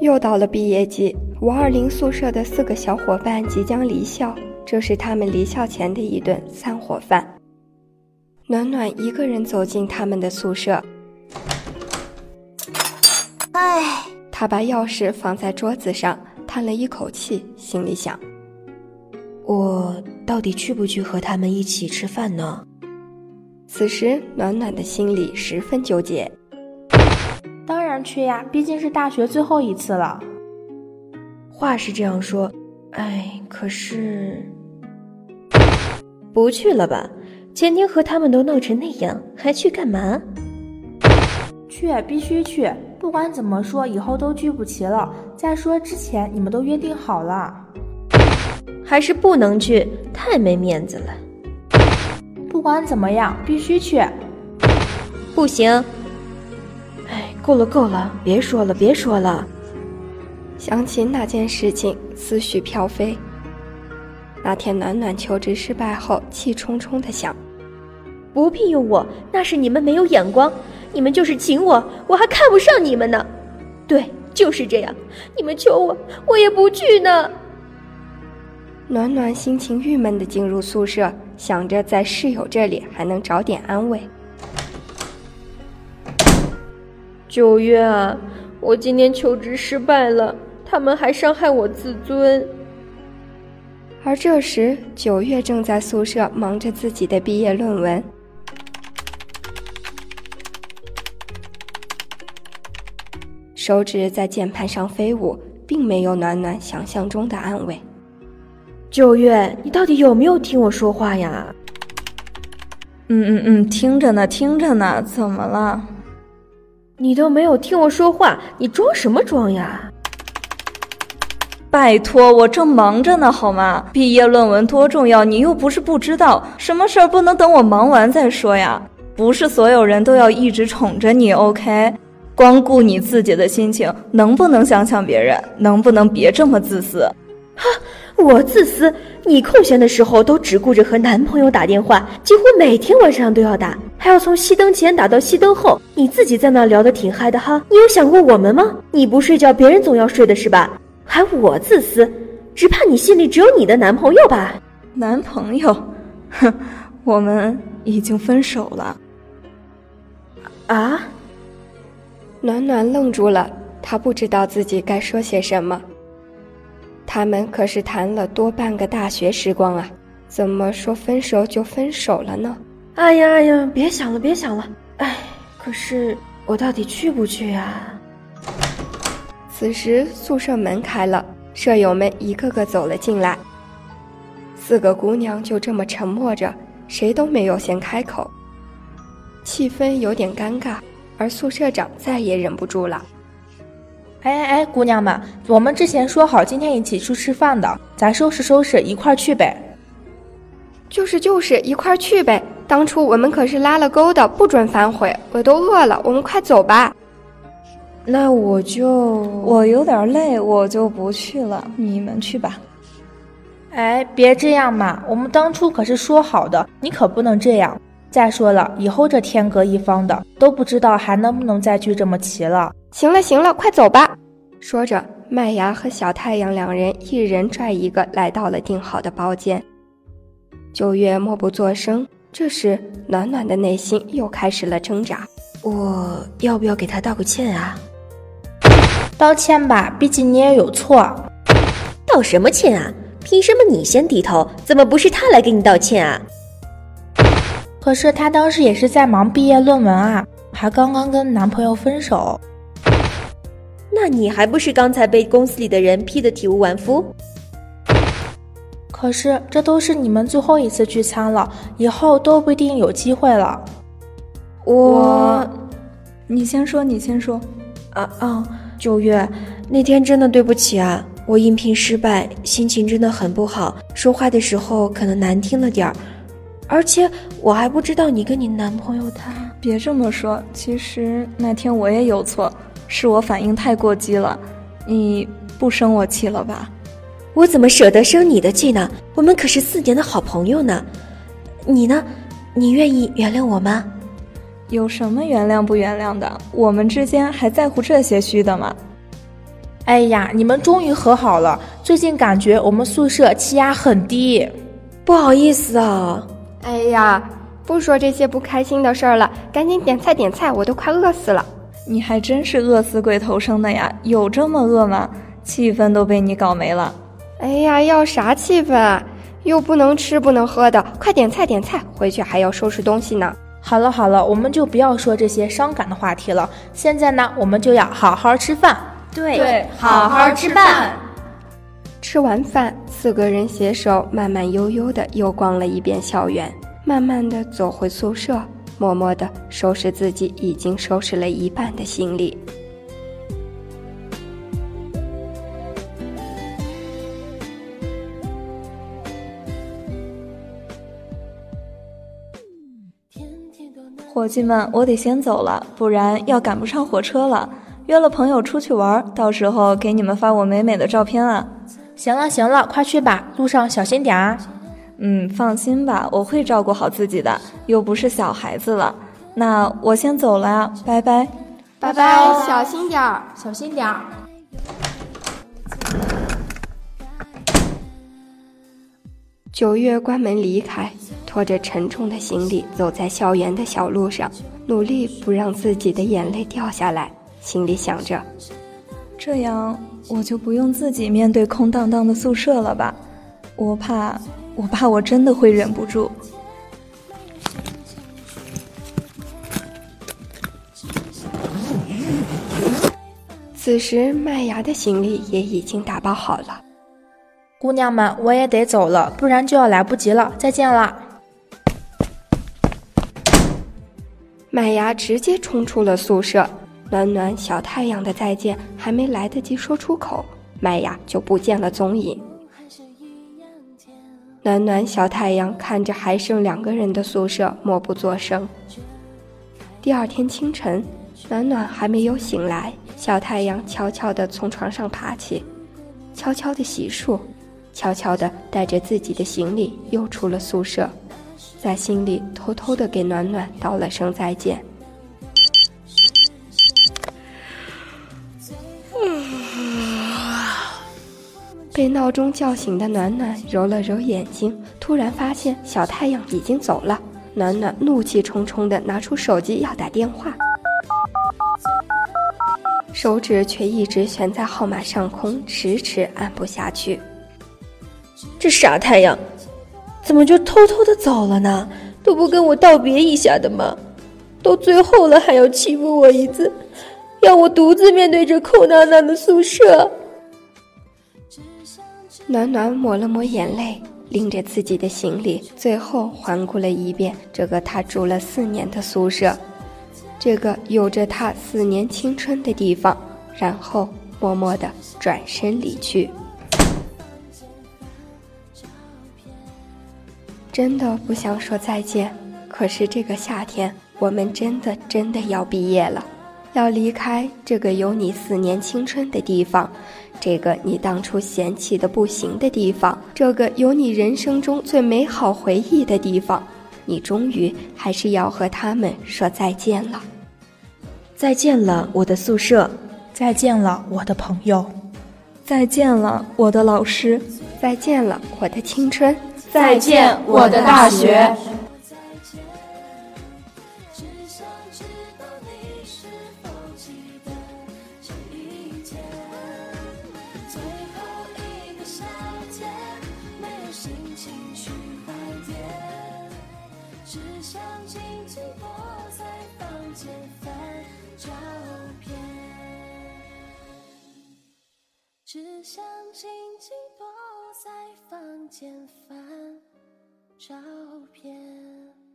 又到了毕业季，五二零宿舍的四个小伙伴即将离校，这是他们离校前的一顿散伙饭。暖暖一个人走进他们的宿舍，唉，他把钥匙放在桌子上，叹了一口气，心里想：我到底去不去和他们一起吃饭呢？此时，暖暖的心里十分纠结。当然去呀，毕竟是大学最后一次了。话是这样说，哎，可是不去了吧？前天和他们都闹成那样，还去干嘛？去，必须去！不管怎么说，以后都聚不齐了。再说之前你们都约定好了，还是不能去，太没面子了。不管怎么样，必须去。不行。哎，够了够了，别说了别说了。想起那件事情，思绪飘飞。那天暖暖求职失败后，气冲冲的想：不聘用我，那是你们没有眼光。你们就是请我，我还看不上你们呢。对，就是这样。你们求我，我也不去呢。暖暖心情郁闷的进入宿舍。想着在室友这里还能找点安慰。九月啊，我今天求职失败了，他们还伤害我自尊。而这时，九月正在宿舍忙着自己的毕业论文，手指在键盘上飞舞，并没有暖暖想象中的安慰。九月，你到底有没有听我说话呀？嗯嗯嗯，听着呢，听着呢，怎么了？你都没有听我说话，你装什么装呀？拜托，我正忙着呢，好吗？毕业论文多重要，你又不是不知道。什么事儿不能等我忙完再说呀？不是所有人都要一直宠着你，OK？光顾你自己的心情，能不能想想别人？能不能别这么自私？哈。我自私，你空闲的时候都只顾着和男朋友打电话，几乎每天晚上都要打，还要从熄灯前打到熄灯后。你自己在那聊得挺嗨的哈，你有想过我们吗？你不睡觉，别人总要睡的是吧？还我自私，只怕你心里只有你的男朋友吧？男朋友，哼，我们已经分手了。啊？暖暖愣住了，她不知道自己该说些什么。他们可是谈了多半个大学时光啊，怎么说分手就分手了呢？哎呀哎呀，别想了别想了，哎，可是我到底去不去呀？此时宿舍门开了，舍友们一个个走了进来。四个姑娘就这么沉默着，谁都没有先开口，气氛有点尴尬，而宿舍长再也忍不住了。哎哎哎，姑娘们，我们之前说好今天一起去吃饭的，咱收拾收拾一块去呗。就是就是一块去呗，当初我们可是拉了钩的，不准反悔。我都饿了，我们快走吧。那我就我有点累，我就不去了，你们去吧。哎，别这样嘛，我们当初可是说好的，你可不能这样。再说了，以后这天各一方的，都不知道还能不能再聚这么齐了。行了行了，快走吧！说着，麦芽和小太阳两人一人拽一个来到了订好的包间。九月默不作声。这时，暖暖的内心又开始了挣扎。我要不要给他道个歉啊？道歉吧，毕竟你也有错。道什么歉啊？凭什么你先低头？怎么不是他来给你道歉啊？可是他当时也是在忙毕业论文啊，还刚刚跟男朋友分手。那你还不是刚才被公司里的人批得体无完肤？可是这都是你们最后一次聚餐了，以后都不一定有机会了。我，你先说，你先说。啊啊，九月那天真的对不起啊，我应聘失败，心情真的很不好，说话的时候可能难听了点儿，而且我还不知道你跟你男朋友他。别这么说，其实那天我也有错。是我反应太过激了，你不生我气了吧？我怎么舍得生你的气呢？我们可是四年的好朋友呢。你呢？你愿意原谅我吗？有什么原谅不原谅的？我们之间还在乎这些虚的吗？哎呀，你们终于和好了。最近感觉我们宿舍气压很低，不好意思啊。哎呀，不说这些不开心的事儿了，赶紧点菜点菜，我都快饿死了。你还真是饿死鬼头生的呀，有这么饿吗？气氛都被你搞没了。哎呀，要啥气氛啊？又不能吃不能喝的，快点菜点菜，回去还要收拾东西呢。好了好了，我们就不要说这些伤感的话题了。现在呢，我们就要好好吃饭。对，好好吃饭。吃完饭，四个人携手慢慢悠悠的又逛了一遍校园，慢慢的走回宿舍，默默的收拾自己已经收拾了一半的行李。伙计们，我得先走了，不然要赶不上火车了。约了朋友出去玩，到时候给你们发我美美的照片啊！行了行了，快去吧，路上小心点啊！嗯，放心吧，我会照顾好自己的，又不是小孩子了。那我先走了啊，拜拜，拜拜，小心点儿，小心点儿。九月关门离开，拖着沉重的行李走在校园的小路上，努力不让自己的眼泪掉下来，心里想着：这样我就不用自己面对空荡荡的宿舍了吧？我怕，我怕我真的会忍不住。此时，麦芽的行李也已经打包好了。姑娘们，我也得走了，不然就要来不及了。再见了。麦芽直接冲出了宿舍，暖暖、小太阳的再见还没来得及说出口，麦芽就不见了踪影。暖暖、小太阳看着还剩两个人的宿舍，默不作声。第二天清晨，暖暖还没有醒来，小太阳悄悄地从床上爬起，悄悄地洗漱。悄悄地带着自己的行李又出了宿舍，在心里偷偷的给暖暖道了声再见。被闹钟叫醒的暖暖揉了揉眼睛，突然发现小太阳已经走了。暖暖怒气冲冲的拿出手机要打电话，手指却一直悬在号码上空，迟迟按不下去。这傻太阳，怎么就偷偷的走了呢？都不跟我道别一下的吗？都最后了还要欺负我一次，要我独自面对这空荡荡的宿舍。暖暖抹了抹眼泪，拎着自己的行李，最后环顾了一遍这个她住了四年的宿舍，这个有着她四年青春的地方，然后默默的转身离去。真的不想说再见，可是这个夏天，我们真的真的要毕业了，要离开这个有你四年青春的地方，这个你当初嫌弃的不行的地方，这个有你人生中最美好回忆的地方，你终于还是要和他们说再见了。再见了，我的宿舍；再见了，我的朋友；再见了，我的老师；再见了，我的青春。再见，我的大学。只想静静躲在房间翻照片。